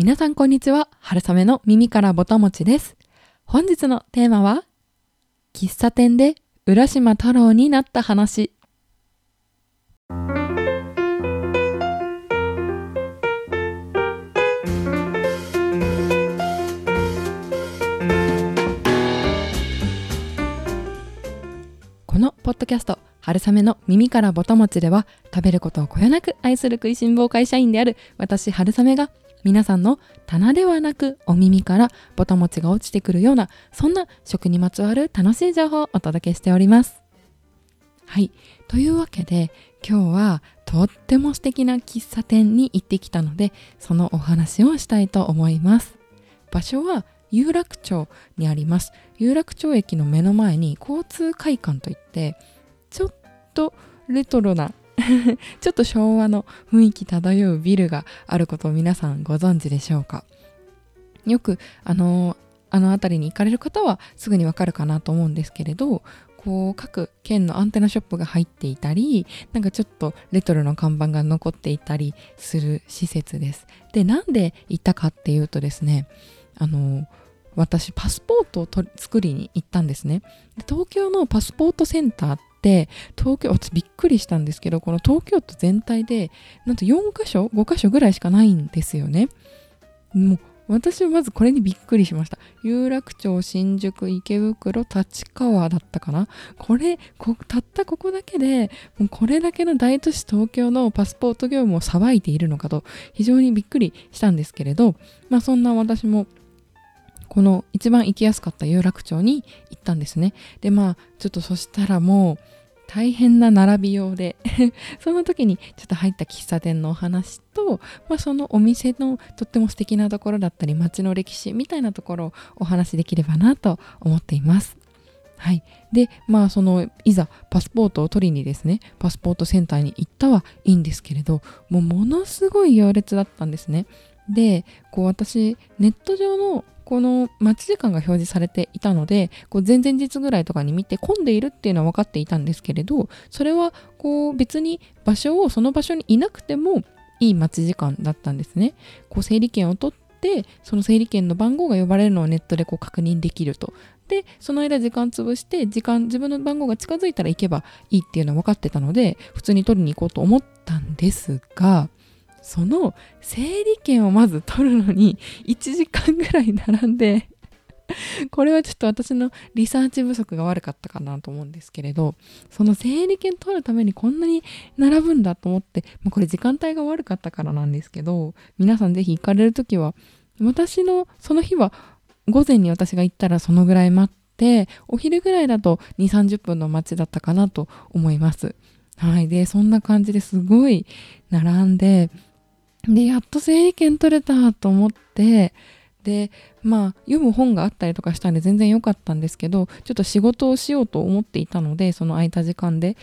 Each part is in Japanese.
皆さんこんにちは。春雨の耳からぼたもちです。本日のテーマは、喫茶店で浦島太郎になった話。このポッドキャスト春雨の耳からぼたもちでは食べることをこよなく愛する食いしん坊会社員である私春雨が皆さんの棚ではなくお耳からぼたもちが落ちてくるようなそんな食にまつわる楽しい情報をお届けしております。はい。というわけで今日はとっても素敵な喫茶店に行ってきたのでそのお話をしたいと思います。場所は有楽町にあります。有楽町駅の目の前に交通会館といってちょっとレトロな ちょっと昭和の雰囲気漂うビルがあることを皆さんご存知でしょうか？よくあのあの辺りに行かれる方はすぐにわかるかなと思うんですけれどこう各県のアンテナショップが入っていたりなんかちょっとレトロの看板が残っていたりする施設です。でなんで行ったかっていうとですねあの私パスポートを作りに行ったんですね。で東京のパスポートセンターって東京私びっくりしたんですけどこの東京都全体でなんと4箇所5箇所ぐらいしかないんですよね。もう私はまずこれにびっくりしました。有楽町新宿池袋立川だったかな。これたったここだけでもうこれだけの大都市東京のパスポート業務をさばいているのかと非常にびっくりしたんですけれどまあそんな私もこの一番行きやすかった有楽町に行ったんですね。でまあちょっとそしたらもう大変な並びようで その時にちょっと入った喫茶店のお話と、まあ、そのお店のとっても素敵なところだったり街の歴史みたいなところをお話しできればなと思っています。はい。で、まあそのいざパスポートを取りにですね、パスポートセンターに行ったはいいんですけれど、もうものすごい行列だったんですね。で、こう私ネット上のこの待ち時間が表示されていたのでこう前々日ぐらいとかに見て混んでいるっていうのは分かっていたんですけれどそれはこう別に場所をその場所にいなくてもいい待ち時間だったんですね。こう整理券を取ってその整理券の番号が呼ばれるのをネットでこう確認できると。でその間時間潰して時間自分の番号が近づいたら行けばいいっていうのは分かってたので普通に取りに行こうと思ったんですがその整理券をまず取るのに 1時間ぐらい並んで これはちょっと私のリサーチ不足が悪かったかなと思うんですけれどその整理券取るためにこんなに並ぶんだと思ってもうこれ時間帯が悪かったからなんですけど皆さんぜひ行かれる時は私のその日は午前に私が行ったらそのぐらい待ってお昼ぐらいだと2 3 0分の待ちだったかなと思います。はい。でそんな感じですごい並んでで、やっと整理券取れたと思って、で、まあ、読む本があったりとかしたんで全然良かったんですけど、ちょっと仕事をしようと思っていたので、その空いた時間で。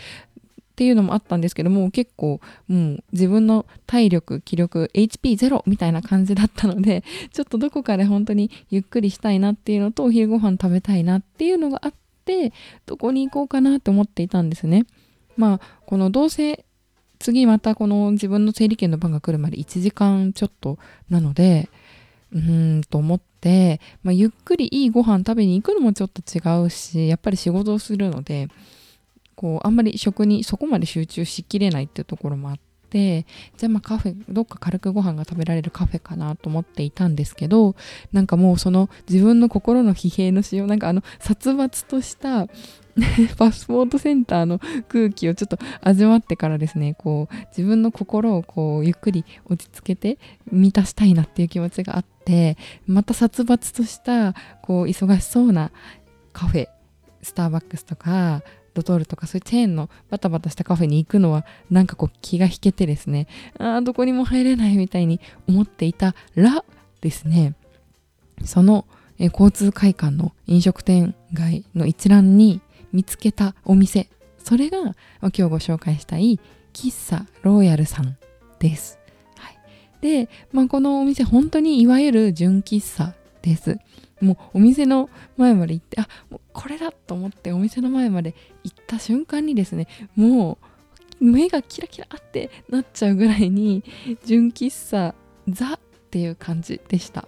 っていうのもあったんですけども結構もう自分の体力気力 HP0 みたいな感じだったのでちょっとどこかで本当にゆっくりしたいなっていうのとお昼ご飯食べたいなっていうのがあってどこに行こうかなって思っていたんですね。まあこのどうせ次またこの自分の整理券の番が来るまで1時間ちょっとなのでうーんと思って、まあ、ゆっくりいいご飯食べに行くのもちょっと違うしやっぱり仕事をするのでこうあんまり食にそこまで集中しきれないっていうところもあってじゃあまあカフェどっか軽くご飯が食べられるカフェかなと思っていたんですけどなんかもうその自分の心の疲弊のしようなんかあの殺伐とした パスポートセンターの空気をちょっと味わってからですねこう自分の心をこうゆっくり落ち着けて満たしたいなっていう気持ちがあってまた殺伐としたこう忙しそうなカフェスターバックスとかドトールとかそういうチェーンのバタバタしたカフェに行くのはなんかこう気が引けてですねああどこにも入れないみたいに思っていたらですねその交通会館の飲食店街の一覧に見つけたお店。それが今日ご紹介したい喫茶ローヤルさんです、はい、で、まあ、このお店本当にいわゆる純喫茶です。もうお店の前まで行ってあもうこれだと思ってお店の前まで行った瞬間にですねもう目がキラキラってなっちゃうぐらいに純喫茶ザっっていう感じでした。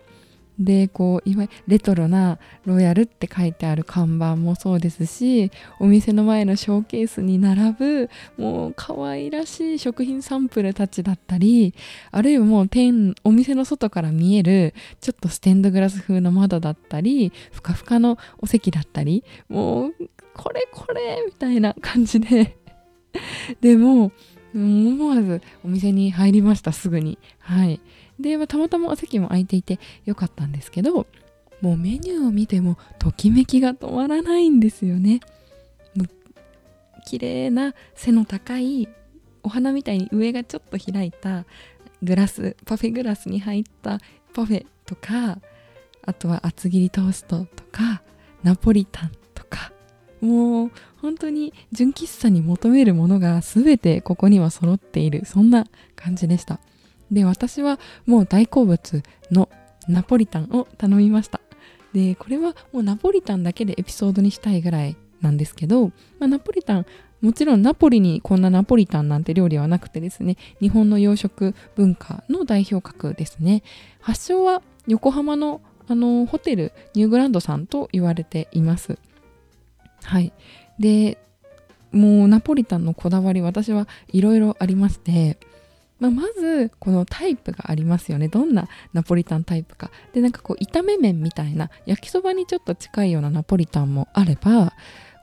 でこういわゆるレトロなロイヤルって書いてある看板もそうですしお店の前のショーケースに並ぶもう可愛らしい食品サンプルたちだったりあるいはもう店お店の外から見えるちょっとステンドグラス風の窓だったりふかふかのお席だったりもうこれこれみたいな感じで。でも思わずお店に入りましたすぐに。はい。で、まあ、たまたまお席も空いていてよかったんですけどもうメニューを見てもときめきが止まらないんですよね。綺麗な背の高いお花みたいに上がちょっと開いたグラスパフェグラスに入ったパフェとかあとは厚切りトーストとかナポリタンとか。もう本当に純喫茶に求めるものが全てここには揃っているそんな感じでした。で私はもう大好物のナポリタンを頼みました。でこれはもうナポリタンだけでエピソードにしたいぐらいなんですけど、まあ、ナポリタンもちろんナポリにこんなナポリタンなんて料理はなくてですね日本の洋食文化の代表格ですね。発祥は横浜のあのホテルニューグランドさんと言われています。はい。でもうナポリタンのこだわり私はいろいろありましてまあ、まずこのタイプがありますよね。どんなナポリタンタイプか。でなんかこう炒め麺みたいな焼きそばにちょっと近いようなナポリタンもあれば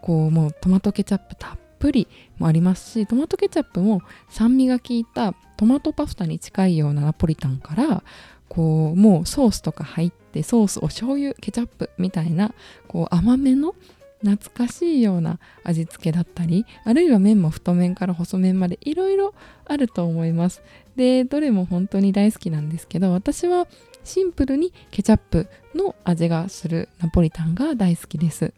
こうもうトマトケチャップたっぷりもありますしトマトケチャップも酸味が効いたトマトパスタに近いようなナポリタンからこうもうソースとか入ってソースお醤油ケチャップみたいなこう甘めの懐かしいような味付けだったりあるいは麺も太麺から細麺までいろいろあると思います。でどれも本当に大好きなんですけど私はシンプルにケチャップの味がするナポリタンが大好きです、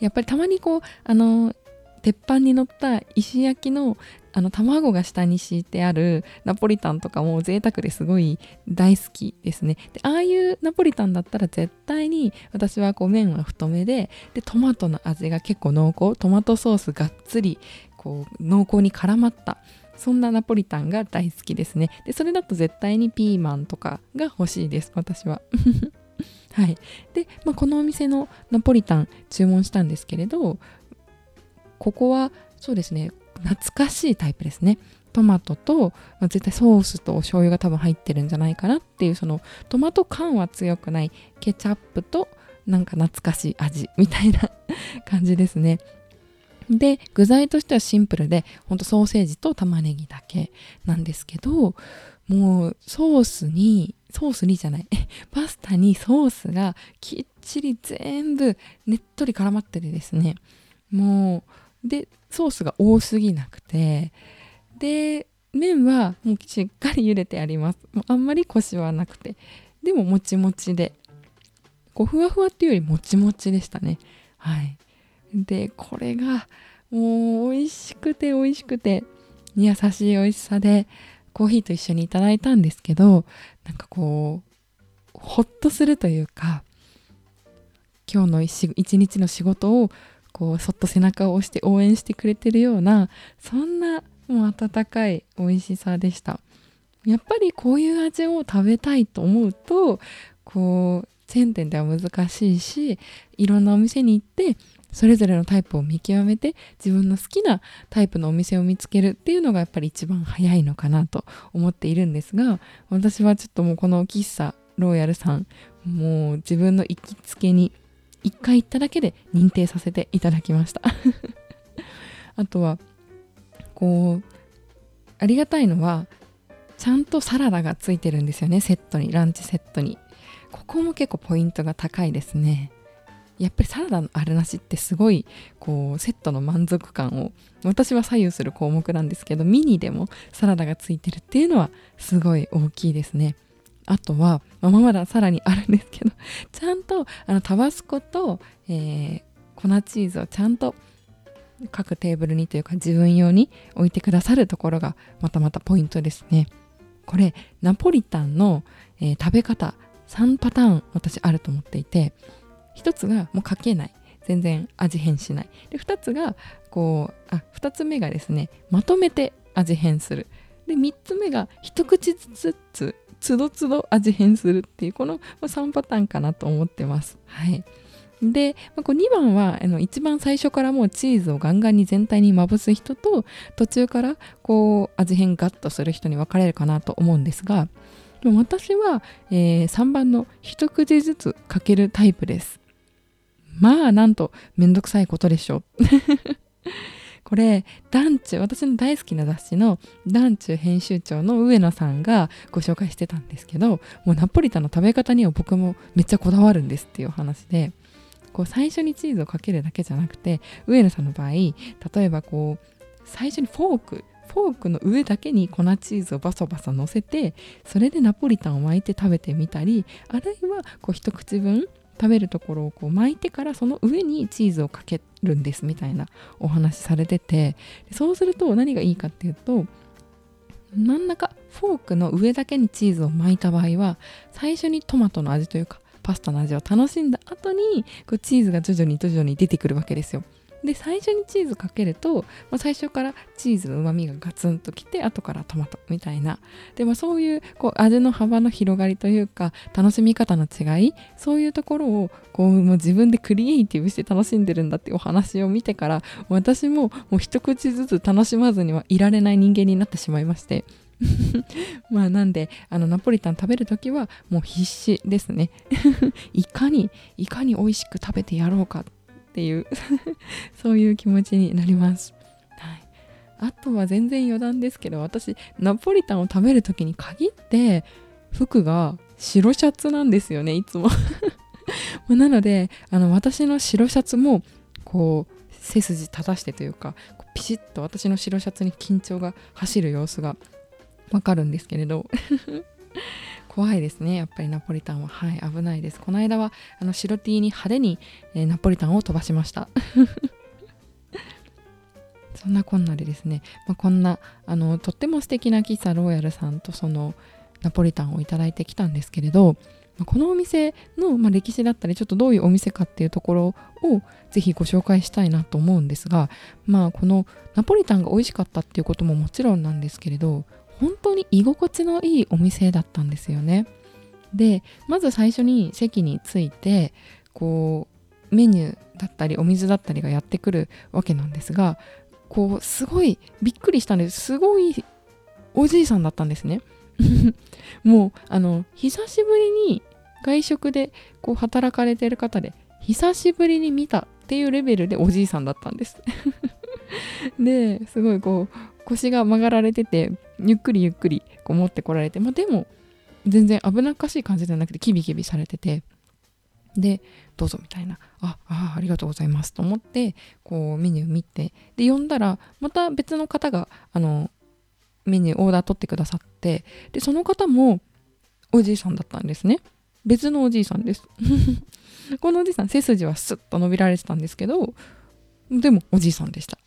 やっぱりたまにこうあの鉄板に乗った石焼きのあの卵が下に敷いてあるナポリタンとかも贅沢ですごい大好きですね。でああいうナポリタンだったら絶対に私はこう麺は太めででトマトの味が結構濃厚。トマトソースがっつりこう濃厚に絡まった。そんなナポリタンが大好きですね。でそれだと絶対にピーマンとかが欲しいです。私は。はい。で、まあ、このお店のナポリタン注文したんですけれどここはそうですね懐かしいタイプですね。トマトと、まあ、絶対ソースとお醤油が多分入ってるんじゃないかなっていうそのトマト感は強くないケチャップとなんか懐かしい味みたいな 感じですね。で具材としてはシンプルでほんとソーセージと玉ねぎだけなんですけどもうソースにソースにじゃない パスタにソースがきっちり全部ねっとり絡まっててですね。もうでソースが多すぎなくてで麺はもうしっかり茹でてあります。あんまりコシはなくて。でももちもちで。こうふわふわっていうよりもちもちでしたね。はい。でこれがもう美味しくて美味しくて優しい美味しさでコーヒーと一緒にいただいたんですけどなんかこうほっとするというか今日の一日の仕事をこうそっと背中を押して応援してくれてるようなそんなもう温かい美味しさでした。やっぱりこういう味を食べたいと思うとこうチェーン店では難しいしいろんなお店に行ってそれぞれのタイプを見極めて自分の好きなタイプのお店を見つけるっていうのがやっぱり一番早いのかなと思っているんですが私はちょっともうこの喫茶ローヤルさんもう自分の行きつけに一回行っただけで認定させていただきました。あとはこうありがたいのはちゃんとサラダがついてるんですよね。セットにランチセットに。ここも結構ポイントが高いですね。やっぱりサラダのあるなしってすごいこうセットの満足感を私は左右する項目なんですけどミニでもサラダがついてるっていうのはすごい大きいですね。あとは、まあ、まださらにあるんですけど ちゃんとあのタバスコと、えー、粉チーズをちゃんと各テーブルにというか自分用に置いてくださるところがまたまたポイントですね。これナポリタンの、えー、食べ方3パターン私あると思っていて1つがもうかけない。全然味変しない。で2つがこうあ2つ目がですねまとめて味変する。で3つ目が一口ずつつどつど味変するっていうこの3パターンかなと思ってます。はい。で、まあ、こう2番はあの一番最初からもうチーズをガンガンに全体にまぶす人と途中からこう味変ガッとする人に分かれるかなと思うんですが私は、えー、3番の一口ずつかけるタイプです。まあなんとめんどくさいことでしょう。これ団中私の大好きな雑誌の団中編集長の上野さんがご紹介してたんですけどもうナポリタンの食べ方には僕もめっちゃこだわるんですっていう話でこう最初にチーズをかけるだけじゃなくて上野さんの場合例えばこう最初にフォークフォークの上だけに粉チーズをバサバサ乗せてそれでナポリタンを巻いて食べてみたりあるいはこう一口分食べるところをこう巻いてからその上にチーズをかけるんですみたいなお話されててそうすると何がいいかっていうと真ん中フォークの上だけにチーズを巻いた場合は最初にトマトの味というかパスタの味を楽しんだ後にこうチーズが徐々に徐々に出てくるわけですよ。で最初にチーズかけると、まあ、最初からチーズのうまみがガツンときて後からトマトみたいな。で、もそういうこう味の幅の広がりというか楽しみ方の違いそういうところをこうもう自分でクリエイティブして楽しんでるんだってお話を見てから私ももう一口ずつ楽しまずにはいられない人間になってしまいまして。まあなんであのナポリタン食べる時はもう必死ですね。いかにいかに美味しく食べてやろうかっていう そういう気持ちになります、はい、あとは全然余談ですけど私ナポリタンを食べる時に限って服が白シャツなんですよねいつも。なのであの私の白シャツもこう背筋正してというかピシッと私の白シャツに緊張が走る様子がわかるんですけれど。怖いですね。やっぱりナポリタンは。はい。危ないです。この間はあの白 T に派手に、えー、ナポリタンを飛ばしました。そんなこんなでですね、まあ、こんなあのとっても素敵な喫茶ローヤルさんとそのナポリタンをいただいてきたんですけれどこのお店の、まあ、歴史だったりちょっとどういうお店かっていうところをぜひご紹介したいなと思うんですがまあこのナポリタンが美味しかったっていうことももちろんなんですけれど本当に居心地のいいお店だったんですよね。でまず最初に席に着いてこうメニューだったりお水だったりがやってくるわけなんですがこうすごいびっくりしたんですすごいおじいさんだったんですね。もうあの久しぶりに外食でこう働かれてる方で久しぶりに見たっていうレベルでおじいさんだったんです。ですごいこう腰が曲がられててゆっくりゆっくりこう持ってこられて、まあ、でも全然危なっかしい感じじゃなくてキビキビされててでどうぞみたいなああありがとうございますと思ってこうメニュー見てで呼んだらまた別の方があのメニューオーダー取ってくださってでその方もおじいさんだったんですね。別のおじいさんです。このおじいさん背筋はスッと伸びられてたんですけどでもおじいさんでした。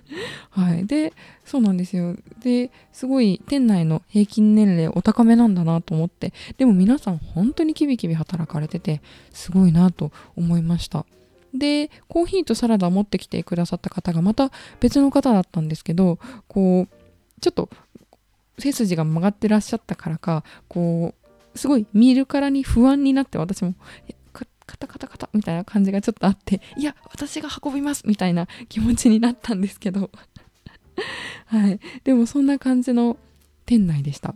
はい。でそうなんですよ。ですごい店内の平均年齢お高めなんだなと思って。でも皆さん本当にキビキビ働かれててすごいなと思いました。でコーヒーとサラダを持ってきてくださった方がまた別の方だったんですけどこうちょっと背筋が曲がってらっしゃったからかこうすごい見るからに不安になって私もカタカタカタみたいな感じがちょっとあって いや私が運びますみたいな気持ちになったんですけど。はい。でもそんな感じの店内でした。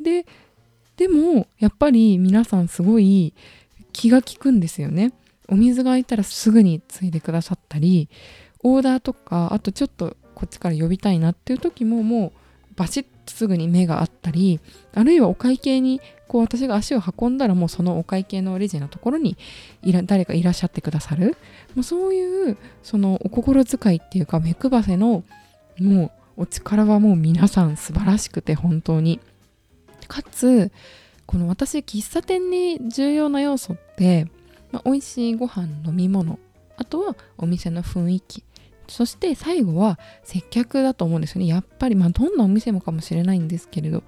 ででもやっぱり皆さんすごい気が利くんですよね。お水が空いたらすぐについでくださったりオーダーとかあとちょっとこっちから呼びたいなっていう時ももうバシッとすぐに目があったりあるいはお会計にこう私が足を運んだらもうそのお会計のレジのところにいら誰かいらっしゃってくださる。もうそういうそのお心遣いっていうか目配せのもうお力はもう皆さん素晴らしくて本当に。かつこの私喫茶店に重要な要素って、まあ、美味しいご飯飲み物あとはお店の雰囲気。そして最後は接客だと思うんですよね。やっぱりまあどんなお店もかもしれないんですけれど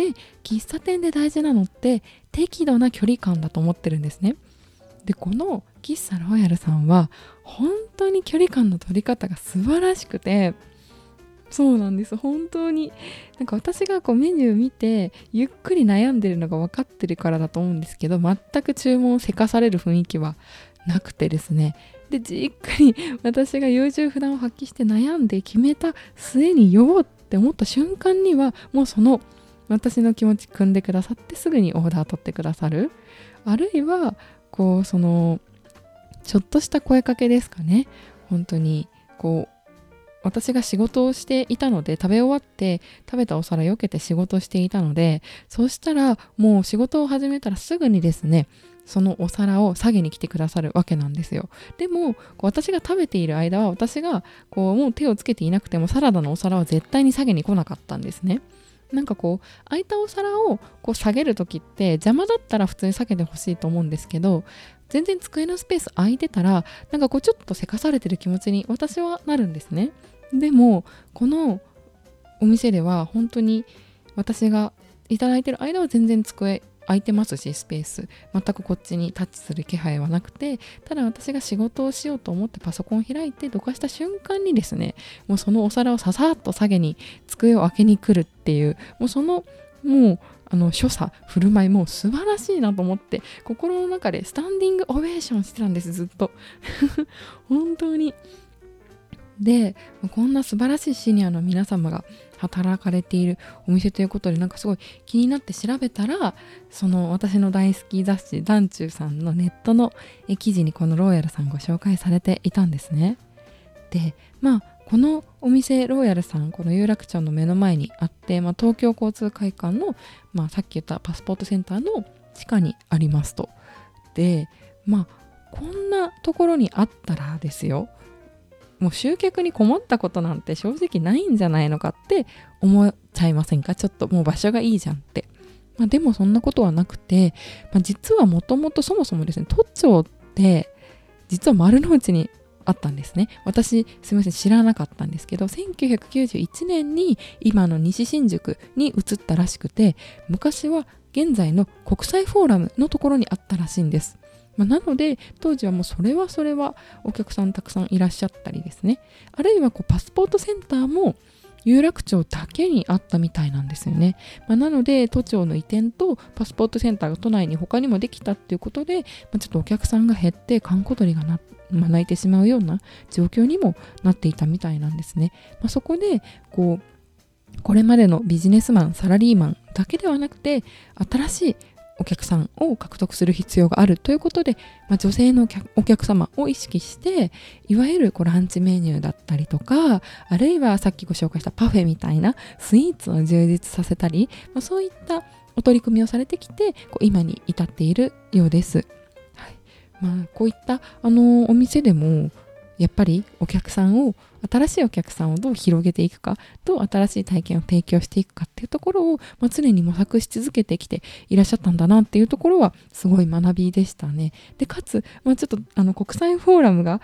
で喫茶店で大事なのって適度な距離感だと思ってるんですね。でこの喫茶ロイヤルさんは本当に距離感の取り方が素晴らしくてそうなんです。本当になんか私がこうメニュー見てゆっくり悩んでるのが分かってるからだと思うんですけど全く注文をせかされる雰囲気はなくてですね。でじっくり私が優柔不断を発揮して悩んで決めた末に酔おうって思った瞬間にはもうその私の気持ち組んでくださってすぐにオーダー取ってくださる。あるいはこうそのちょっとした声かけですかね。本当にこう私が仕事をしていたので食べ終わって食べたお皿避けて仕事していたのでそうしたらもう仕事を始めたらすぐにですねそのお皿を下げに来てくださるわけなんですよ。でも私が食べている間は私がこうもう手をつけていなくてもサラダのお皿は絶対に下げに来なかったんですね。なんかこう空いたお皿をこう下げる時って邪魔だったら普通に下げてほしいと思うんですけど全然机のスペース空いてたらなんかこうちょっとせかされてる気持ちに私はなるんですね。でもこのお店では本当に私が頂いてる間は全然机空いてますしスペース。全くこっちにタッチする気配はなくてただ私が仕事をしようと思ってパソコン開いてどかした瞬間にですねもうそのお皿をささっと下げに机を開けに来るっていうもうそのもうあの所作振る舞いもう素晴らしいなと思って心の中でスタンディングオベーションしてたんですずっと。本当に。でこんな素晴らしいシニアの皆様が働かれているお店ということでなんかすごい気になって調べたらその私の大好き雑誌「団中」さんのネットの記事にこのローヤルさんご紹介されていたんですね。でまあこのお店ローヤルさんこの有楽町の目の前にあって、まあ、東京交通会館の、まあ、さっき言ったパスポートセンターの地下にありますと。でまあこんなところにあったらですよもう集客に困ったことなんて正直ないんじゃないのかって思っちゃいませんか？ちょっともう場所がいいじゃんって。まあ、でもそんなことはなくて、まあ、実はもともとそもそもですね都庁って実は丸の内にあったんですね。私すみません知らなかったんですけど1991年に今の西新宿に移ったらしくて昔は現在の国際フォーラムのところにあったらしいんです。まあ、なので当時はもうそれはそれはお客さんたくさんいらっしゃったりですねあるいはこうパスポートセンターも有楽町だけにあったみたいなんですよね。まあ、なので都庁の移転とパスポートセンターが都内に他にもできたっていうことで、まあ、ちょっとお客さんが減って観光鳥がな、まあ、泣いてしまうような状況にもなっていたみたいなんですね。ま、そこでこうこれまでのビジネスマンサラリーマンだけではなくて新しいお客さんを獲得する必要があるということで、まあ、女性のお客様を意識していわゆるこうランチメニューだったりとかあるいはさっきご紹介したパフェみたいなスイーツを充実させたり、まあ、そういったお取り組みをされてきてこう今に至っているようです。はいまあ、こういったあのお店でもやっぱりお客さんを新しいお客さんをどう広げていくかどう新しい体験を提供していくかっていうところを、まあ、常に模索し続けてきていらっしゃったんだなっていうところはすごい学びでしたね。でかつ、まあ、ちょっとあの国際フォーラムが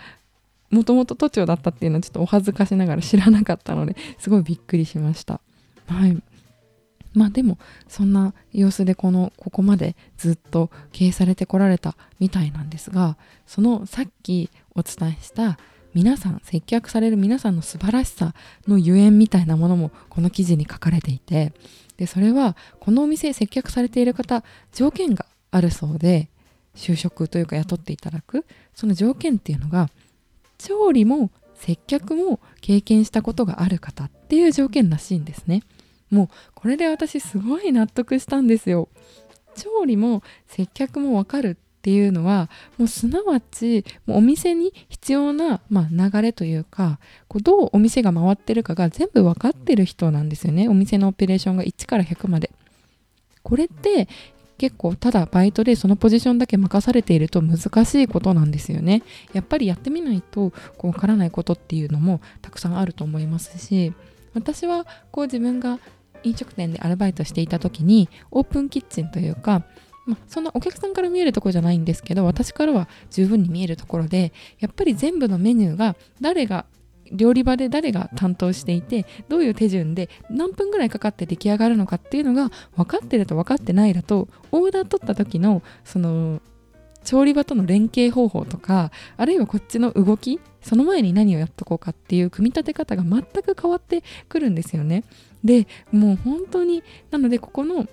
もともと都庁だったっていうのはちょっとお恥ずかしながら知らなかったのですごいびっくりしました。はいまあでもそんな様子でこのここまでずっと経営されてこられたみたいなんですがそのさっきお伝えした皆さん接客される皆さんの素晴らしさのゆえんみたいなものもこの記事に書かれていてでそれはこのお店接客されている方条件があるそうで就職というか雇っていただくその条件っていうのが調理も接客も経験したことがある方っていう条件らしいんですね。もうこれで私すごい納得したんですよ。調理も接客もわかるっていうのはもうすなわちもうお店に必要な、まあ、流れというかこうどうお店が回ってるかが全部分かってる人なんですよねお店のオペレーションが1から100まで。これって結構ただバイトでそのポジションだけ任されていると難しいことなんですよね。やっぱりやってみないとこう分からないことっていうのもたくさんあると思いますし私はこう自分が飲食店でアルバイトしていた時にオープンキッチンというか、まあ、そんなお客さんから見えるところじゃないんですけど私からは十分に見えるところでやっぱり全部のメニューが誰が料理場で誰が担当していてどういう手順で何分ぐらいかかって出来上がるのかっていうのが分かってると分かってないだとオーダー取った時のその調理場との連携方法とかあるいはこっちの動きその前に何をやっとこうかっていう組み立て方が全く変わってくるんですよね。でもう本当になのでここの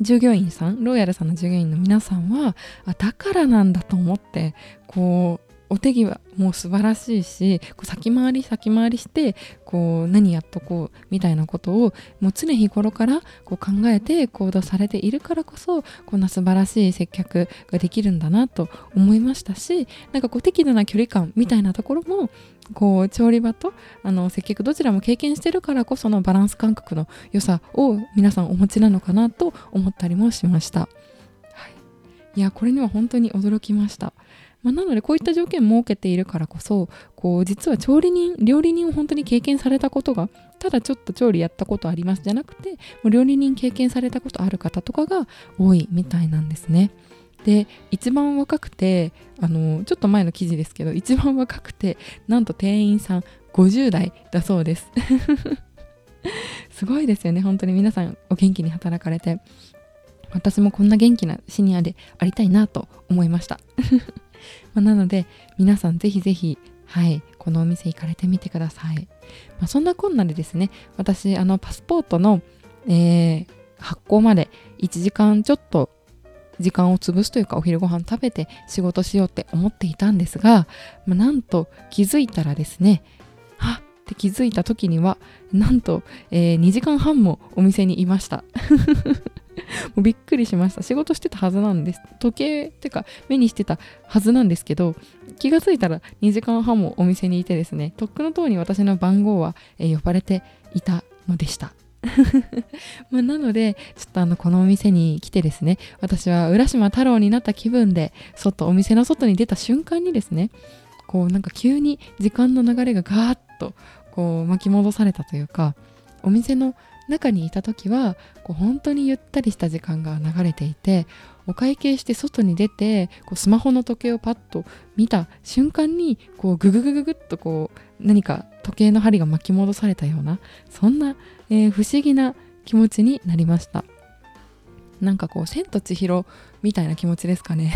従業員さんロイヤルさんの従業員の皆さんはあだからなんだと思ってこうお手際もう素晴らしいしこう先回り先回りしてこう何やっとこうみたいなことをもう常日頃からこう考えて行動されているからこそこんな素晴らしい接客ができるんだなと思いましたしなんかこう適度な距離感みたいなところもこう調理場とあの接客どちらも経験してるからこそのバランス感覚の良さを皆さんお持ちなのかなと思ったりもしました。はい、いやこれには本当に驚きました。まあ、なのでこういった条件を設けているからこそこう実は調理人料理人を本当に経験されたことがただちょっと調理やったことありますじゃなくてもう料理人経験されたことある方とかが多いみたいなんですね。で一番若くてあのちょっと前の記事ですけど一番若くてなんと店員さん50代だそうです。すごいですよね本当に。皆さんお元気に働かれて。私もこんな元気なシニアでありたいなと思いました。ま、なので皆さんぜひぜひはいこのお店行かれてみてください、まあ、そんなこんなでですね私あのパスポートの、えー、発行まで1時間ちょっと時間を潰すというかお昼ご飯食べて仕事しようって思っていたんですが、まあ、なんと気づいたらですねはっって気づいた時にはなんと、えー、2時間半もお店にいました。もうびっくりしました。仕事してたはずなんです。時計っていうか目にしてたはずなんですけど気がついたら2時間半もお店にいてですねとっくのとおり私の番号は、えー、呼ばれていたのでした。まあなのでちょっとあのこのお店に来てですね私は浦島太郎になった気分で外お店の外に出た瞬間にですねこうなんか急に時間の流れがガーッとこう巻き戻されたというかお店の中にいた時はこう本当にゆったりした時間が流れていてお会計して外に出てこうスマホの時計をパッと見た瞬間にこうグググググッとこう何か時計の針が巻き戻されたようなそんな、えー、不思議な気持ちになりました。なんかこう「千と千尋」みたいな気持ちですかね。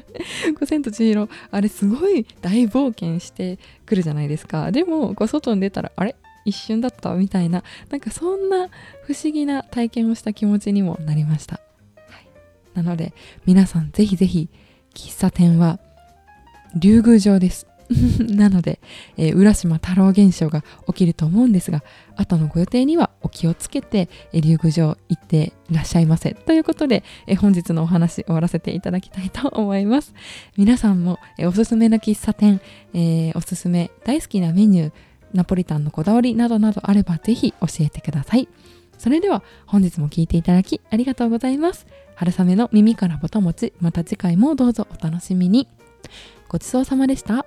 こう千と千尋あれすごい大冒険してくるじゃないですか。でもこう外に出たらあれ？一瞬だったみたいななんかそんな不思議な体験をした気持ちにもなりました、はい、なので皆さんぜひぜひ喫茶店は竜宮城です。なので、えー、浦島太郎現象が起きると思うんですが後のご予定にはお気をつけて、えー、竜宮城行っていらっしゃいませということで、えー、本日のお話終わらせていただきたいと思います皆さんも、えー、おすすめの喫茶店、えー、おすすめ大好きなメニューナポリタンのこだわりなどなどあればぜひ教えてください。それでは本日も聴いていただきありがとうございます。春雨の耳からぼたもち、また次回もどうぞお楽しみに。ごちそうさまでした。